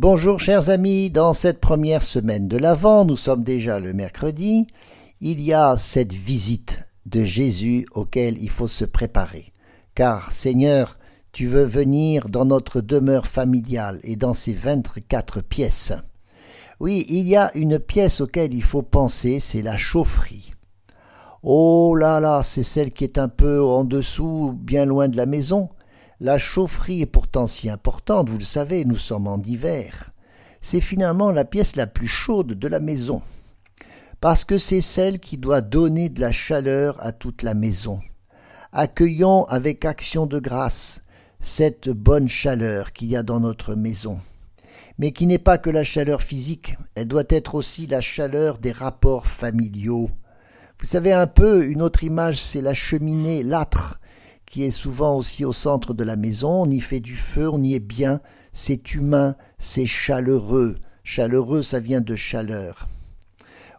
Bonjour chers amis, dans cette première semaine de l'Avent, nous sommes déjà le mercredi, il y a cette visite de Jésus auquel il faut se préparer. Car Seigneur, tu veux venir dans notre demeure familiale et dans ces vingt-quatre pièces. Oui, il y a une pièce auquel il faut penser, c'est la chaufferie. Oh là là, c'est celle qui est un peu en dessous, bien loin de la maison. La chaufferie est pourtant si importante, vous le savez, nous sommes en hiver. C'est finalement la pièce la plus chaude de la maison, parce que c'est celle qui doit donner de la chaleur à toute la maison. Accueillons avec action de grâce cette bonne chaleur qu'il y a dans notre maison, mais qui n'est pas que la chaleur physique, elle doit être aussi la chaleur des rapports familiaux. Vous savez un peu, une autre image, c'est la cheminée, l'âtre, qui est souvent aussi au centre de la maison. On y fait du feu, on y est bien, c'est humain, c'est chaleureux. Chaleureux, ça vient de chaleur.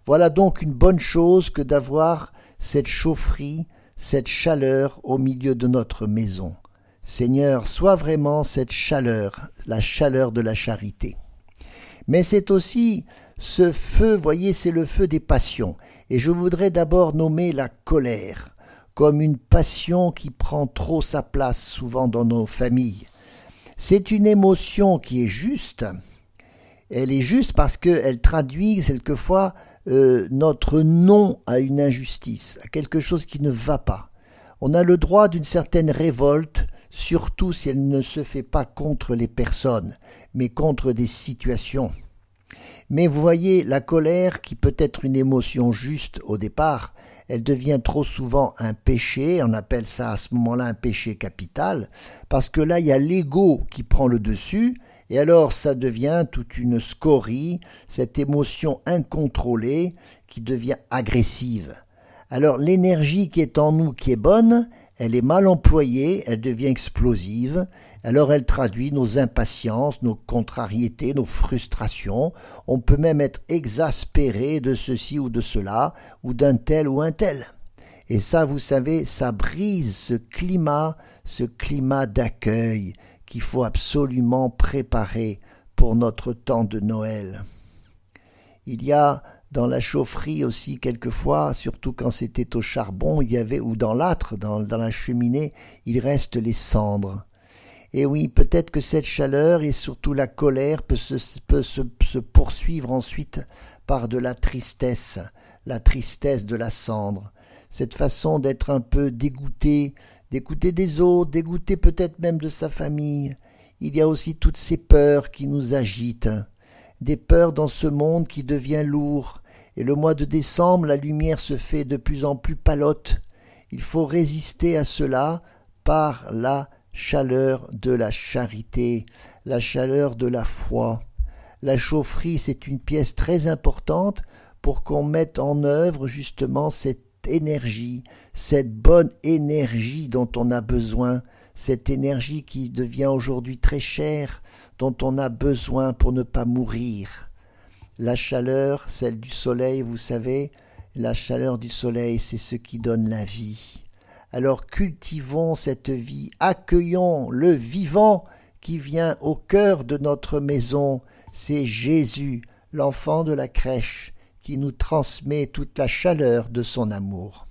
Voilà donc une bonne chose que d'avoir cette chaufferie, cette chaleur au milieu de notre maison. Seigneur, sois vraiment cette chaleur, la chaleur de la charité. Mais c'est aussi ce feu, voyez, c'est le feu des passions. Et je voudrais d'abord nommer la colère comme une passion qui prend trop sa place souvent dans nos familles. C'est une émotion qui est juste. Elle est juste parce qu'elle traduit quelquefois euh, notre non à une injustice, à quelque chose qui ne va pas. On a le droit d'une certaine révolte, surtout si elle ne se fait pas contre les personnes, mais contre des situations. Mais vous voyez, la colère, qui peut être une émotion juste au départ, elle devient trop souvent un péché, on appelle ça à ce moment-là un péché capital, parce que là il y a l'ego qui prend le dessus, et alors ça devient toute une scorie, cette émotion incontrôlée qui devient agressive. Alors l'énergie qui est en nous, qui est bonne, elle est mal employée, elle devient explosive, alors elle traduit nos impatiences, nos contrariétés, nos frustrations. On peut même être exaspéré de ceci ou de cela, ou d'un tel ou un tel. Et ça, vous savez, ça brise ce climat, ce climat d'accueil qu'il faut absolument préparer pour notre temps de Noël. Il y a dans la chaufferie aussi quelquefois, surtout quand c'était au charbon, il y avait ou dans l'âtre, dans la cheminée, il reste les cendres. Et oui, peut-être que cette chaleur et surtout la colère peut se, se, poursuivre ensuite par de la tristesse, la tristesse de la cendre, cette façon d'être un peu dégoûté, dégoûté des autres, dégoûté peut-être même de sa famille. Il y a aussi toutes ces peurs qui nous agitent, des peurs dans ce monde qui devient lourd, et le mois de décembre la lumière se fait de plus en plus palote. Il faut résister à cela par la chaleur de la charité, la chaleur de la foi. La chaufferie, c'est une pièce très importante pour qu'on mette en œuvre justement cette énergie, cette bonne énergie dont on a besoin, cette énergie qui devient aujourd'hui très chère, dont on a besoin pour ne pas mourir. La chaleur, celle du soleil, vous savez, la chaleur du soleil, c'est ce qui donne la vie. Alors cultivons cette vie, accueillons le vivant qui vient au cœur de notre maison. C'est Jésus, l'enfant de la crèche, qui nous transmet toute la chaleur de son amour.